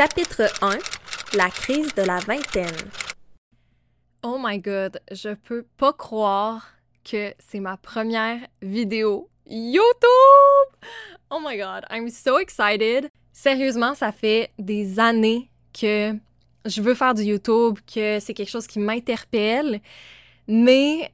Chapitre 1 La crise de la vingtaine. Oh my god, je peux pas croire que c'est ma première vidéo YouTube! Oh my god, I'm so excited! Sérieusement, ça fait des années que je veux faire du YouTube, que c'est quelque chose qui m'interpelle, mais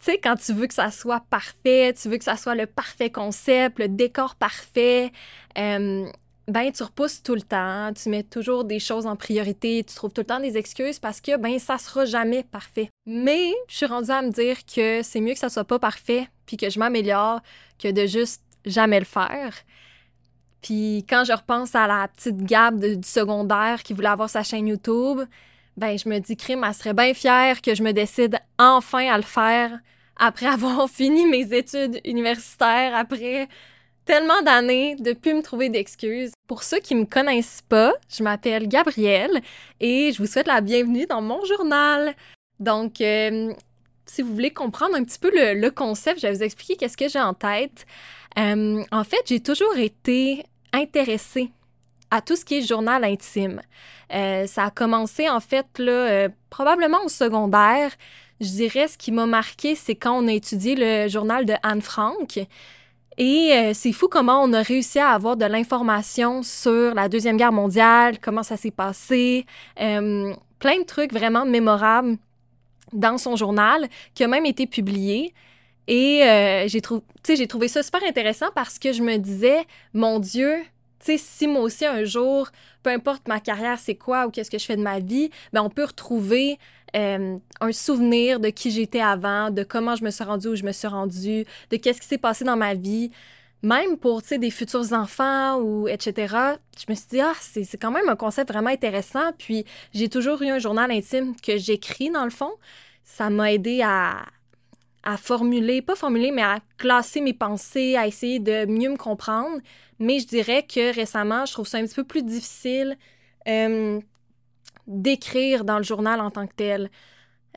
tu sais, quand tu veux que ça soit parfait, tu veux que ça soit le parfait concept, le décor parfait, euh, ben tu repousses tout le temps, tu mets toujours des choses en priorité, tu trouves tout le temps des excuses parce que ben ça sera jamais parfait. Mais je suis rendue à me dire que c'est mieux que ça soit pas parfait puis que je m'améliore que de juste jamais le faire. Puis quand je repense à la petite Gab du secondaire qui voulait avoir sa chaîne YouTube, ben je me dis crime, elle serait bien fière que je me décide enfin à le faire après avoir fini mes études universitaires, après tellement d'années de plus me trouver d'excuses. Pour ceux qui me connaissent pas, je m'appelle Gabrielle et je vous souhaite la bienvenue dans mon journal. Donc, euh, si vous voulez comprendre un petit peu le, concept, je vais vous expliquer qu'est-ce que j'ai en tête. Euh, en fait, j'ai toujours été intéressée à tout ce qui est journal intime. Euh, ça a commencé en fait là, probablement au secondaire. Je dirais ce qui m'a marqué, c'est quand on a étudié le journal de Anne Frank. Et euh, c'est fou comment on a réussi à avoir de l'information sur la Deuxième Guerre mondiale, comment ça s'est passé, euh, plein de trucs vraiment mémorables dans son journal qui a même été publié. Et euh, j'ai, trouvé ça super intéressant parce que je me disais, mon Dieu, si moi aussi un jour, peu importe ma carrière, c'est quoi ou qu'est-ce que je fais de ma vie, ben on peut retrouver euh, un souvenir de qui j'étais avant, de comment je me suis rendue où je me suis rendue, de qu'est-ce qui s'est passé dans ma vie. Même pour des futurs enfants ou etc. Je me suis dit, ah, c'est quand même un concept vraiment intéressant. Puis j'ai toujours eu un journal intime que j'écris dans le fond. Ça m'a aidé à, à formuler, pas formuler, mais à classer mes pensées, à essayer de mieux me comprendre. Mais je dirais que récemment, je trouve ça un petit peu plus difficile euh, d'écrire dans le journal en tant que tel.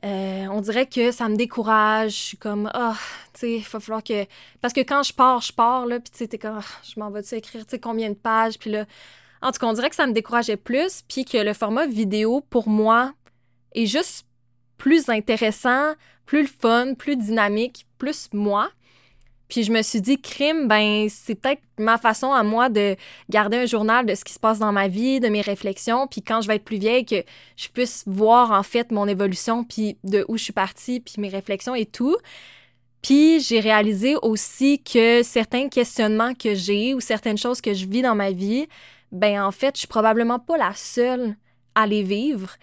Euh, on dirait que ça me décourage. Je suis comme, ah, tu sais, il va falloir que. Parce que quand je pars, je pars, là, puis tu sais, t'es comme, ah, je m'en vais-tu écrire, tu sais, combien de pages, puis là. En tout cas, on dirait que ça me décourageait plus, puis que le format vidéo, pour moi, est juste plus intéressant, plus fun, plus dynamique, plus moi. Puis je me suis dit, crime, ben, c'est peut-être ma façon à moi de garder un journal de ce qui se passe dans ma vie, de mes réflexions. Puis quand je vais être plus vieille, que je puisse voir en fait mon évolution, puis de où je suis partie, puis mes réflexions et tout. Puis j'ai réalisé aussi que certains questionnements que j'ai ou certaines choses que je vis dans ma vie, ben en fait, je suis probablement pas la seule à les vivre.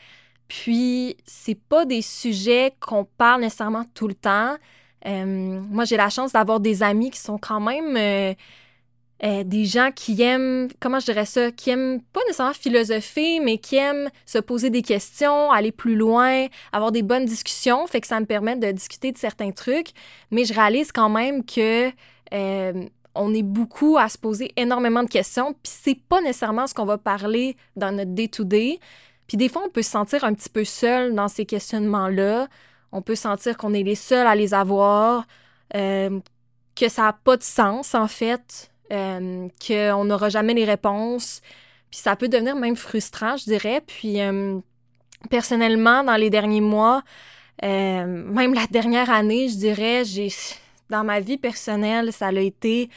Puis c'est pas des sujets qu'on parle nécessairement tout le temps. Euh, moi, j'ai la chance d'avoir des amis qui sont quand même euh, euh, des gens qui aiment, comment je dirais ça, qui aiment pas nécessairement philosopher, mais qui aiment se poser des questions, aller plus loin, avoir des bonnes discussions, fait que ça me permet de discuter de certains trucs. Mais je réalise quand même que on est beaucoup à se poser énormément de questions, puis c'est pas nécessairement ce qu'on va parler dans notre day-to-day. Puis des fois, on peut se sentir un petit peu seul dans ces questionnements-là on peut sentir qu'on est les seuls à les avoir, euh, que ça n'a pas de sens en fait, euh, qu'on n'aura jamais les réponses. Puis ça peut devenir même frustrant, je dirais. Puis euh, personnellement, dans les derniers mois, même la dernière année, je dirais, j'ai dans ma vie personnelle, ça a été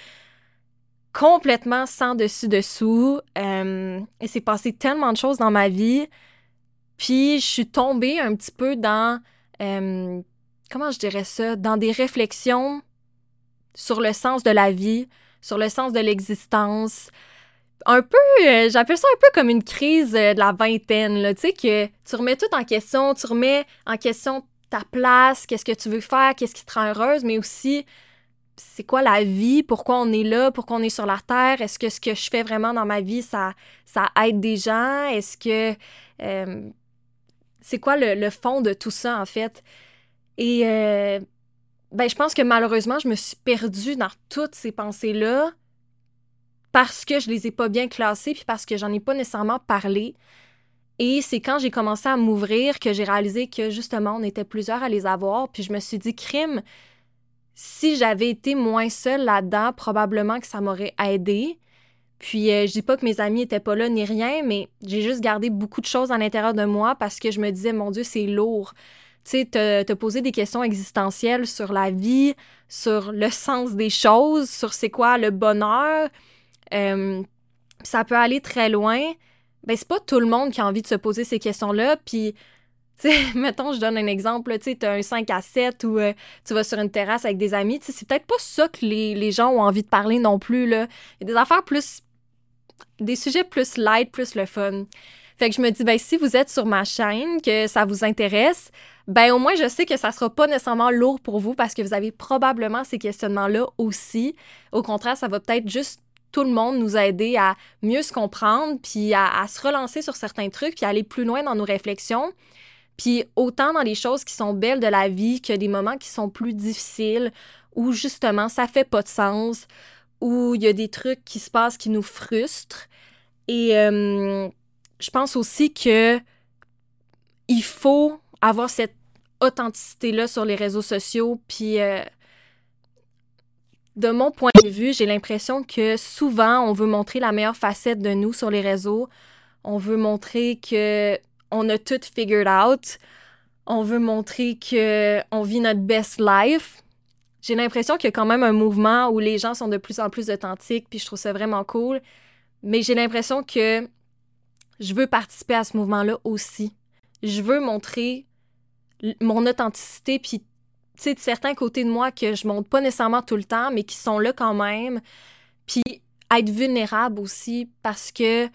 complètement sans dessus-dessous. et c'est passé tellement de choses dans ma vie. Puis je suis tombée un petit peu dans euh, comment je dirais ça, dans des réflexions sur le sens de la vie, sur le sens de l'existence. Un peu, euh, j'appelle ça un peu comme une crise euh, de la vingtaine, tu sais, que tu remets tout en question, tu remets en question ta place, qu'est-ce que tu veux faire, qu'est-ce qui te rend heureuse, mais aussi c'est quoi la vie, pourquoi on est là, pourquoi on est sur la terre, est-ce que ce que je fais vraiment dans ma vie, ça, ça aide des gens, est-ce que c'est quoi le, fond de tout ça, en fait? Et euh, ben, je pense que malheureusement, je me suis perdue dans toutes ces pensées-là parce que je les ai pas bien classées, puis parce que j'en ai pas nécessairement parlé. Et c'est quand j'ai commencé à m'ouvrir que j'ai réalisé que justement, on était plusieurs à les avoir, puis je me suis dit, crime, si j'avais été moins seule là-dedans, probablement que ça m'aurait aidé. Puis euh, je dis pas que mes amis étaient pas là ni rien, mais j'ai juste gardé beaucoup de choses à l'intérieur de moi parce que je me disais, mon Dieu, c'est lourd. Tu sais, te, te, poser des questions existentielles sur la vie, sur le sens des choses, sur c'est quoi le bonheur. Euh, ça peut aller très loin. Ben, c'est pas tout le monde qui a envie de se poser ces questions-là. Puis, tu sais, mettons, je donne un exemple, tu sais, as un 5 à 7 ou euh, tu vas sur une terrasse avec des amis, tu sais, c'est peut-être pas ça que les, les, gens ont envie de parler non plus, là. Il y a des affaires plus... des sujets plus light, plus le fun. Fait que je me dis, ben, si vous êtes sur ma chaîne, que ça vous intéresse, ben, au moins, je sais que ça sera pas nécessairement lourd pour vous parce que vous avez probablement ces questionnements-là aussi. Au contraire, ça va peut-être juste tout le monde nous aider à mieux se comprendre, puis à, se relancer sur certains trucs, puis à aller plus loin dans nos réflexions. Puis autant dans les choses qui sont belles de la vie que des moments qui sont plus difficiles, où justement ça fait pas de sens, où il y a des trucs qui se passent qui nous frustrent. Et euh, je pense aussi que il faut avoir cette authenticité-là sur les réseaux sociaux, puis euh, de mon point de vue, j'ai l'impression que souvent, on veut montrer la meilleure facette de nous sur les réseaux. On veut montrer que on a tout figured out. On veut montrer que on vit notre best life. J'ai l'impression qu'il y a quand même un mouvement où les gens sont de plus en plus authentiques, puis je trouve ça vraiment cool. Mais j'ai l'impression que je veux participer à ce mouvement-là aussi. Je veux montrer mon authenticité, puis tu sais, certains côtés de moi que je montre pas nécessairement tout le temps, mais qui sont là quand même. Puis être vulnérable aussi parce que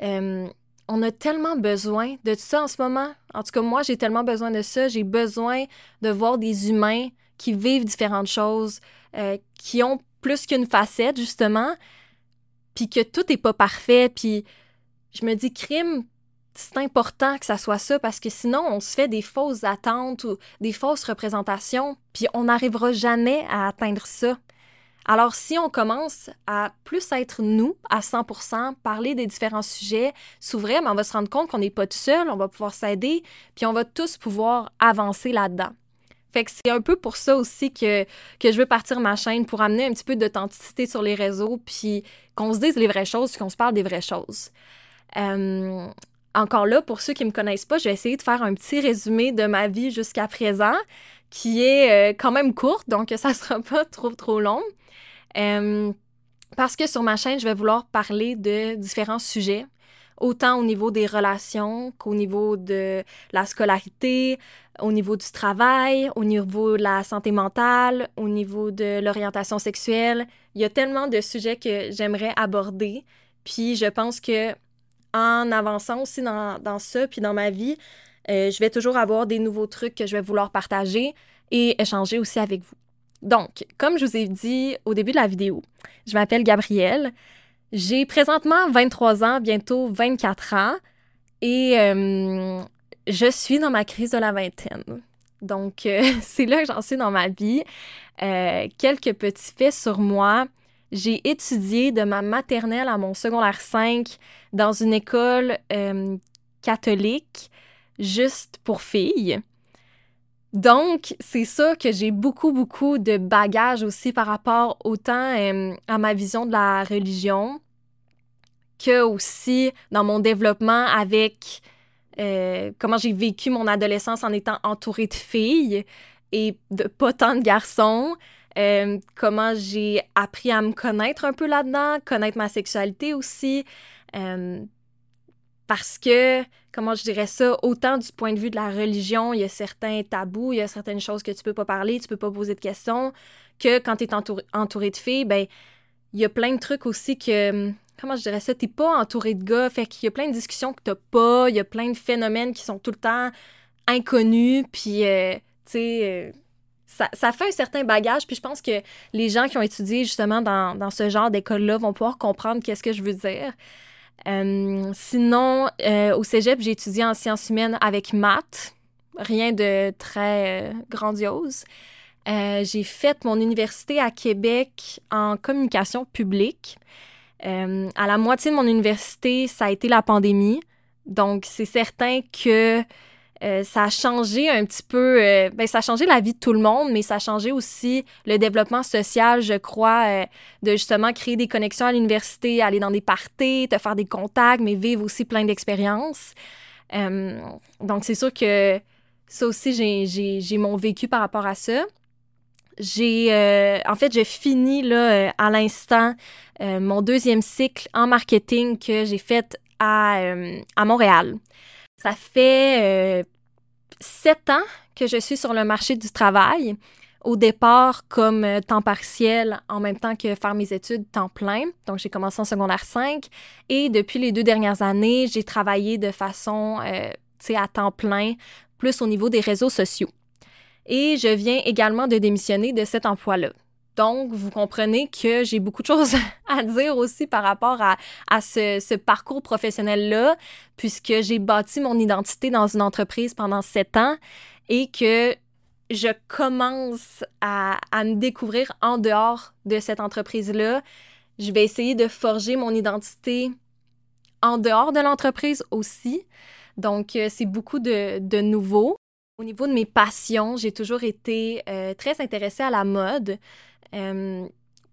on a tellement besoin de ça en ce moment. En tout cas, moi, j'ai tellement besoin de ça. J'ai besoin de voir des humains qui vivent différentes choses, euh, qui ont plus qu'une facette, justement, puis que tout n'est pas parfait. Puis je me dis, crime, c'est important que ça soit ça parce que sinon, on se fait des fausses attentes ou des fausses représentations, puis on n'arrivera jamais à atteindre ça. Alors, si on commence à plus être nous à 100%, parler des différents sujets, s'ouvrir, ben, on va se rendre compte qu'on n'est pas tout seul, on va pouvoir s'aider, puis on va tous pouvoir avancer là-dedans. Fait que c'est un peu pour ça aussi que, que je veux partir ma chaîne, pour amener un petit peu d'authenticité sur les réseaux, puis qu'on se dise les vraies choses, qu'on se parle des vraies choses. Euh, encore là, pour ceux qui ne me connaissent pas, je vais essayer de faire un petit résumé de ma vie jusqu'à présent, qui est euh, quand même courte, donc ça ne sera pas trop, trop long. Euh, parce que sur ma chaîne, je vais vouloir parler de différents sujets, autant au niveau des relations qu'au niveau de la scolarité, au niveau du travail, au niveau de la santé mentale, au niveau de l'orientation sexuelle. Il y a tellement de sujets que j'aimerais aborder. Puis je pense que en avançant aussi dans, dans ça, puis dans ma vie, euh, je vais toujours avoir des nouveaux trucs que je vais vouloir partager et échanger aussi avec vous. Donc, comme je vous ai dit au début de la vidéo, je m'appelle Gabrielle. J'ai présentement 23 ans, bientôt 24 ans, et euh, je suis dans ma crise de la vingtaine. Donc, euh, c'est là que j'en suis dans ma vie. quelques petits faits sur moi. J'ai étudié de ma maternelle à mon secondaire 5 dans une école euh, catholique juste pour filles. Donc, c'est ça que j'ai beaucoup, beaucoup de bagages aussi par rapport autant à ma vision de la religion que aussi dans mon développement avec euh, comment j'ai vécu mon adolescence en étant entourée de filles et de pas tant de garçons. Comment j'ai appris à me connaître un peu là-dedans, connaître ma sexualité aussi. Parce que, comment je dirais ça, autant du point de vue de la religion, il y a certains tabous, il y a certaines choses que tu peux pas parler, tu peux pas poser de questions, que quand tu es entouré, de filles, ben, il y a plein de trucs aussi que, comment je dirais ça, t'es pas entouré de gars, fait qu'il y a plein de discussions que t'as pas, il y a plein de phénomènes qui sont tout le temps inconnus, puis, euh, tu sais ça, fait un certain bagage. Puis je pense que les gens qui ont étudié justement dans, ce genre d'école-là vont pouvoir comprendre qu'est-ce que je veux dire. Euh, sinon, euh, au cégep, j'ai étudié en sciences humaines avec maths. Rien de très euh, grandiose. j'ai fait mon université à Québec en communication publique. à la moitié de mon université, ça a été la pandémie. Donc, c'est certain que euh, ça a changé un petit peu, euh, ben, ça a changé la vie de tout le monde, mais ça a changé aussi le développement social, je crois, euh, de justement créer des connexions à l'université, aller dans des parties, te faire des contacts, mais vivre aussi plein d'expériences. donc, c'est sûr que ça aussi, j'ai mon vécu par rapport à ça. J'ai, en fait, j'ai fini là, à l'instant mon deuxième cycle en marketing que j'ai fait à, à Montréal. Ça fait euh, sept ans que je suis sur le marché du travail. Au départ, comme euh, temps partiel, en même temps que faire mes études temps plein. Donc, j'ai commencé en secondaire 5. Et depuis les deux dernières années, j'ai travaillé de façon, euh, tu sais, à temps plein, plus au niveau des réseaux sociaux. Et je viens également de démissionner de cet emploi-là. Donc, vous comprenez que j'ai beaucoup de choses à dire aussi par rapport à, ce, parcours professionnel-là, puisque j'ai bâti mon identité dans une entreprise pendant sept ans et que je commence à, me découvrir en dehors de cette entreprise-là. Je vais essayer de forger mon identité en dehors de l'entreprise aussi. Donc, euh, c'est beaucoup de, de nouveau. Au niveau de mes passions, j'ai toujours été euh, très intéressée à la mode. Euh,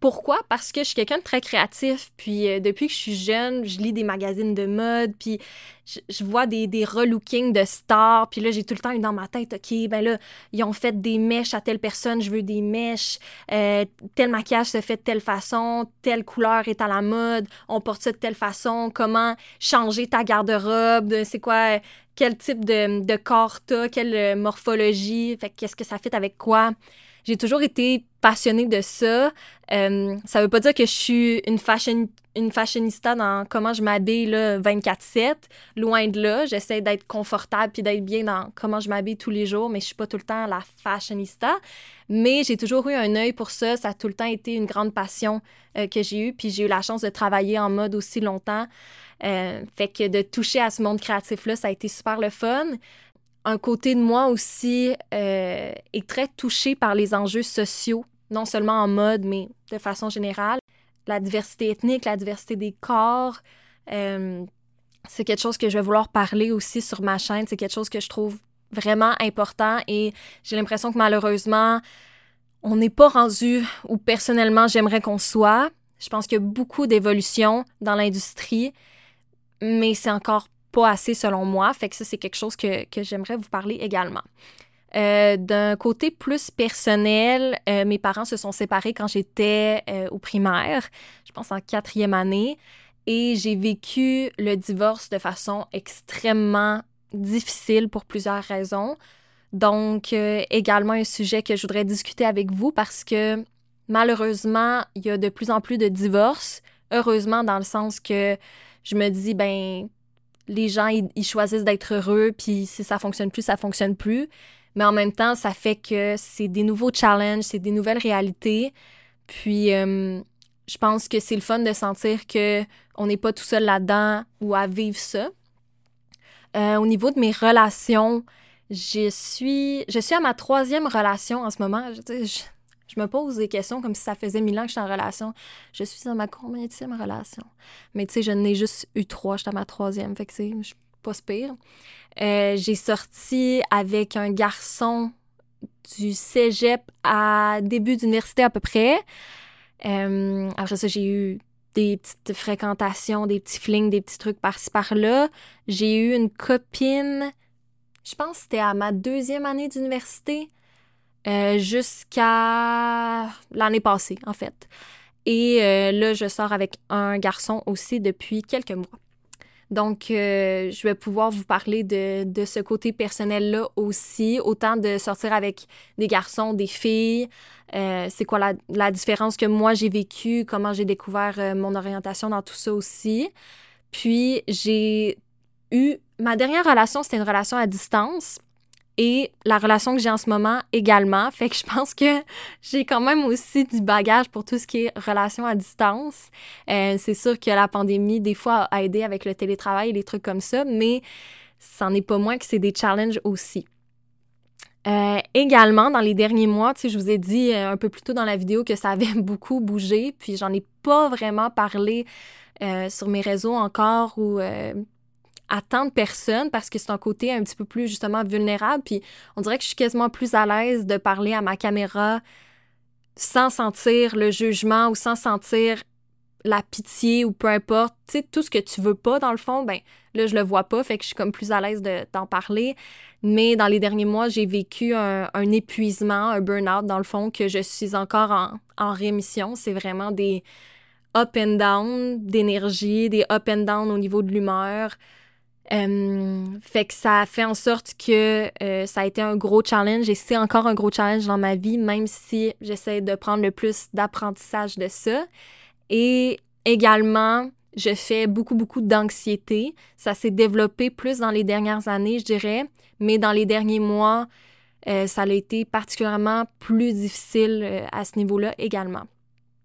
pourquoi? Parce que je suis quelqu'un de très créatif. Puis euh, depuis que je suis jeune, je lis des magazines de mode, puis je, vois des, des relookings de stars. Puis là, j'ai tout le temps eu dans ma tête, OK, ben là, ils ont fait des mèches à telle personne, je veux des mèches. Euh, tel maquillage se fait de telle façon, telle couleur est à la mode, on porte ça de telle façon. Comment changer ta garde-robe? C'est quoi? Quel type de, de corps t'as? Quelle morphologie? Fait qu'est-ce que ça fait avec quoi? J'ai toujours été passionnée de ça. Euh, ça veut pas dire que je suis une fashion une fashionista dans comment je m'habille 24/7, loin de là, j'essaie d'être confortable puis d'être bien dans comment je m'habille tous les jours, mais je suis pas tout le temps la fashionista, mais j'ai toujours eu un œil pour ça, ça a tout le temps été une grande passion euh, que j'ai eue, puis j'ai eu la chance de travailler en mode aussi longtemps. Euh, fait que de toucher à ce monde créatif-là, ça a été super le fun un côté de moi aussi euh, est très touché par les enjeux sociaux, non seulement en mode, mais de façon générale. La diversité ethnique, la diversité des corps, euh, c'est quelque chose que je vais vouloir parler aussi sur ma chaîne. C'est quelque chose que je trouve vraiment important et j'ai l'impression que malheureusement, on n'est pas rendu où personnellement j'aimerais qu'on soit. Je pense qu'il y a beaucoup d'évolution dans l'industrie, mais c'est encore pas assez selon moi. Fait que ça, c'est quelque chose que, j'aimerais vous parler également. Euh, d'un côté plus personnel, euh, mes parents se sont séparés quand j'étais euh, au primaire, je pense en quatrième année, et j'ai vécu le divorce de façon extrêmement difficile pour plusieurs raisons. Donc, également un sujet que je voudrais discuter avec vous parce que malheureusement, il y a de plus en plus de divorces. Heureusement, dans le sens que je me dis, ben, les gens, ils, choisissent d'être heureux, puis si ça fonctionne plus, ça fonctionne plus. Mais en même temps, ça fait que c'est des nouveaux challenges, c'est des nouvelles réalités. Puis, euh, je pense que c'est le fun de sentir que on n'est pas tout seul là-dedans ou à vivre ça. Euh, au niveau de mes relations, je suis, je suis à ma troisième relation en ce moment. Je me pose des questions comme si ça faisait mille ans que je suis en relation. Je suis dans ma combienième relation? Mais tu sais, je n'ai juste eu trois, j'étais à ma troisième, fait que c'est pas pire. Euh, j'ai sorti avec un garçon du cégep à début d'université à peu près. Euh, après ça, j'ai eu des petites fréquentations, des petits flings, des petits trucs par-ci par-là. J'ai eu une copine, je pense que c'était à ma deuxième année d'université. Euh, jusqu'à l'année passée, en fait. Et euh, là, je sors avec un garçon aussi depuis quelques mois. Donc, euh, je vais pouvoir vous parler de, de ce côté personnel-là aussi, autant de sortir avec des garçons, des filles, c'est quoi la, la, différence que moi j'ai vécue, comment j'ai découvert mon orientation dans tout ça aussi. Puis, j'ai eu, ma dernière relation, c'était une relation à distance et la relation que j'ai en ce moment également. Fait que je pense que j'ai quand même aussi du bagage pour tout ce qui est relation à distance. Euh, c'est sûr que la pandémie, des fois, a aidé avec le télétravail et des trucs comme ça, mais ça n'est pas moins que c'est des challenges aussi. Euh, également, dans les derniers mois, tu sais, je vous ai dit euh, un peu plus tôt dans la vidéo que ça avait beaucoup bougé, puis j'en ai pas vraiment parlé sur mes réseaux encore ou à tant de personnes parce que c'est un côté un petit peu plus justement vulnérable. Puis on dirait que je suis quasiment plus à l'aise de parler à ma caméra sans sentir le jugement ou sans sentir la pitié ou peu importe, tu sais, tout ce que tu veux pas dans le fond, ben là, je le vois pas, fait que je suis comme plus à l'aise d'en parler. Mais dans les derniers mois, j'ai vécu un, épuisement, un burn-out dans le fond, que je suis encore en, en rémission. C'est vraiment des up and down d'énergie, des up and down au niveau de l'humeur. Euh, fait que ça a fait en sorte que euh, ça a été un gros challenge et c'est encore un gros challenge dans ma vie, même si j'essaie de prendre le plus d'apprentissage de ça. Et également, je fais beaucoup, beaucoup d'anxiété. Ça s'est développé plus dans les dernières années, je dirais, mais dans les derniers mois, euh, ça a été particulièrement plus difficile euh, à ce niveau-là également.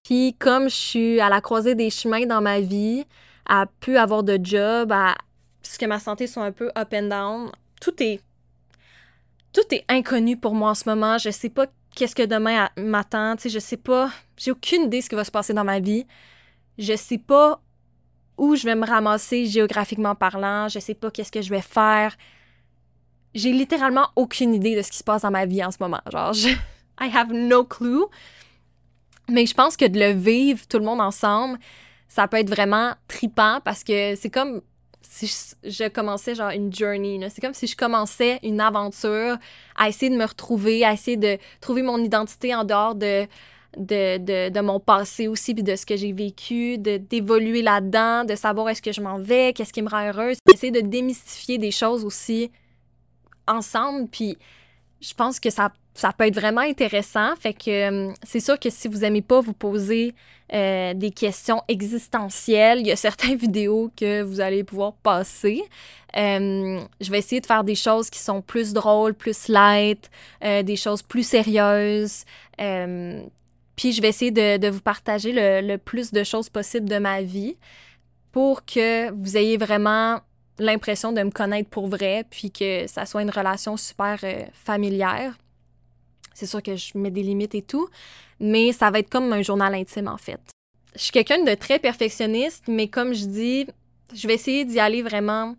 Puis comme je suis à la croisée des chemins dans ma vie, à plus avoir de job, à ce que ma santé soit un peu up and down, tout est tout est inconnu pour moi en ce moment. Je sais pas qu'est-ce que demain m'attend. Tu sais, je sais pas, j'ai aucune idée de ce qui va se passer dans ma vie. Je sais pas où je vais me ramasser géographiquement parlant. Je sais pas qu'est-ce que je vais faire. J'ai littéralement aucune idée de ce qui se passe dans ma vie en ce moment. Genre, je, I have no clue. Mais je pense que de le vivre tout le monde ensemble, ça peut être vraiment tripant parce que c'est comme si je, commençais genre une journey. C'est comme si je commençais une aventure à essayer de me retrouver, à essayer de trouver mon identité en dehors de, de, de, mon passé aussi, puis de ce que j'ai vécu, d'évoluer là-dedans, de savoir est-ce que je m'en vais, qu'est-ce qui me rend heureuse, essayer de démystifier des choses aussi ensemble. Puis je pense que ça, ça peut être vraiment intéressant. Fait que euh, c'est sûr que si vous n'aimez pas vous poser euh, des questions existentielles, il y a certaines vidéos que vous allez pouvoir passer. Euh, je vais essayer de faire des choses qui sont plus drôles, plus light, des choses plus sérieuses. puis je vais essayer de, de vous partager le, le, plus de choses possible de ma vie pour que vous ayez vraiment l'impression de me connaître pour vrai, puis que ça soit une relation super familière. C'est sûr que je mets des limites et tout, mais ça va être comme un journal intime en fait. Je suis quelqu'un de très perfectionniste, mais comme je dis, je vais essayer d'y aller vraiment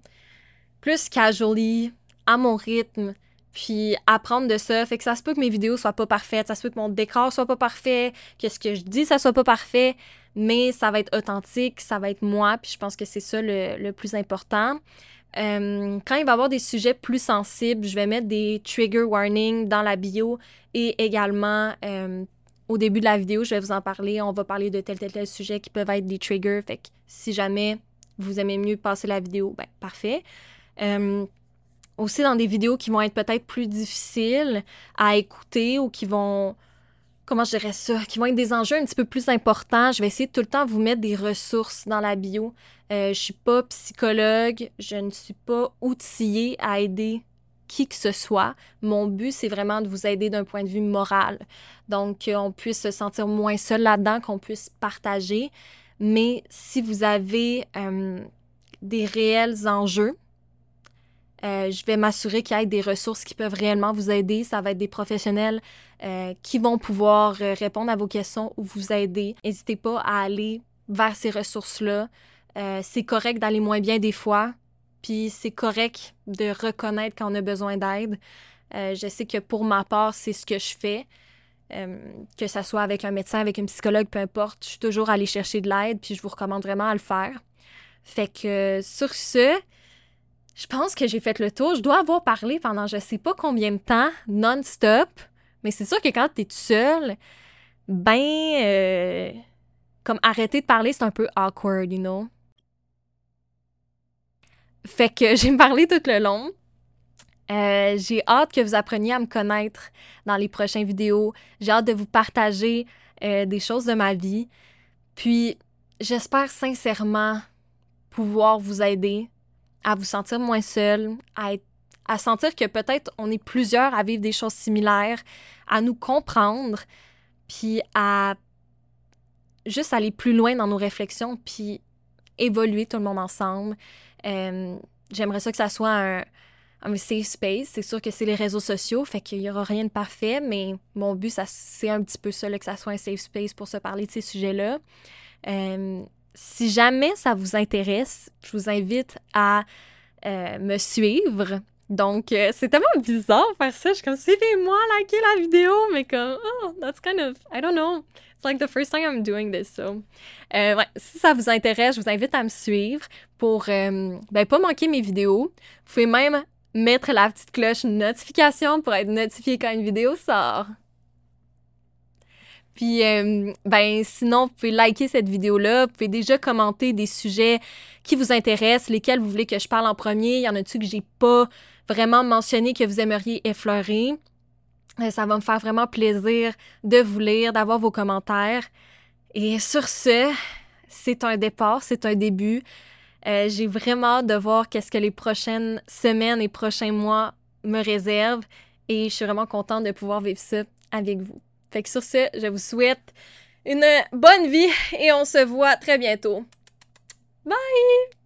plus casually, à mon rythme, puis apprendre de ça. Fait que ça se peut que mes vidéos soient pas parfaites, ça se peut que mon décor soit pas parfait, que ce que je dis, ça soit pas parfait, mais ça va être authentique, ça va être moi, puis je pense que c'est ça le, plus important. Euh, quand il va y avoir des sujets plus sensibles, je vais mettre des trigger warnings dans la bio et également euh, au début de la vidéo, je vais vous en parler. On va parler de tel, tel, tel sujet qui peuvent être des triggers. Fait que si jamais vous aimez mieux passer la vidéo, ben parfait. Euh, aussi dans des vidéos qui vont être peut-être plus difficiles à écouter ou qui vont comment je dirais ça, qui vont être des enjeux un petit peu plus importants. Je vais essayer de tout le temps vous mettre des ressources dans la bio. Euh, je suis pas psychologue, je ne suis pas outillée à aider qui que ce soit. Mon but, c'est vraiment de vous aider d'un point de vue moral. Donc, qu'on puisse se sentir moins seul là-dedans, qu'on puisse partager. Mais si vous avez euh, des réels enjeux, euh, je vais m'assurer qu'il y ait des ressources qui peuvent réellement vous aider. Ça va être des professionnels euh, qui vont pouvoir euh, répondre à vos questions ou vous aider. N'hésitez pas à aller vers ces ressources-là. c'est correct d'aller moins bien des fois, puis c'est correct de reconnaître quand on a besoin d'aide. je sais que pour ma part, c'est ce que je fais. que ce soit avec un médecin, avec un psychologue, peu importe, je suis toujours allée chercher de l'aide, puis je vous recommande vraiment à le faire. Fait que sur ce, je pense que j'ai fait le tour. Je dois avoir parlé pendant je sais pas combien de temps, non-stop. Mais c'est sûr que quand tu es tout seul, ben, euh, comme arrêter de parler, c'est un peu awkward, you know? Fait que j'ai parlé tout le long. Euh, j'ai hâte que vous appreniez à me connaître dans les prochaines vidéos. J'ai hâte de vous partager euh, des choses de ma vie. Puis, j'espère sincèrement pouvoir vous aider à vous sentir moins seul, à, à sentir que peut-être on est plusieurs à vivre des choses similaires, à nous comprendre, puis à juste aller plus loin dans nos réflexions, puis évoluer tout le monde ensemble. Euh, j'aimerais ça que ça soit un, safe space. C'est sûr que c'est les réseaux sociaux, fait qu'il n'y aura rien de parfait, mais mon but, c'est un petit peu ça, que ça soit un safe space pour se parler de ces sujets-là. Euh, si jamais ça vous intéresse, je vous invite à euh, me suivre. Donc, euh, c'est tellement bizarre de faire ça. Je suis comme, suivez-moi, likez la vidéo, mais comme, oh, that's kind of, I don't know. It's like the first time I'm doing this, so. Euh, si ça vous intéresse, je vous invite à me suivre pour, ben, pas manquer mes vidéos. Vous pouvez même mettre la petite cloche notification pour être notifié quand une vidéo sort. Puis, euh, ben, sinon, vous pouvez liker cette vidéo-là. Vous pouvez déjà commenter des sujets qui vous intéressent, lesquels vous voulez que je parle en premier. Il y en a-tu que j'ai pas vraiment mentionné que vous aimeriez effleurer? Euh, ça va me faire vraiment plaisir de vous lire, d'avoir vos commentaires. Et sur ce, c'est un départ, c'est un début. Euh, j'ai vraiment hâte de voir qu'est-ce que les prochaines semaines et prochains mois me réservent. Et je suis vraiment contente de pouvoir vivre ça avec vous. Fait que sur ce, je vous souhaite une bonne vie et on se voit très bientôt. Bye!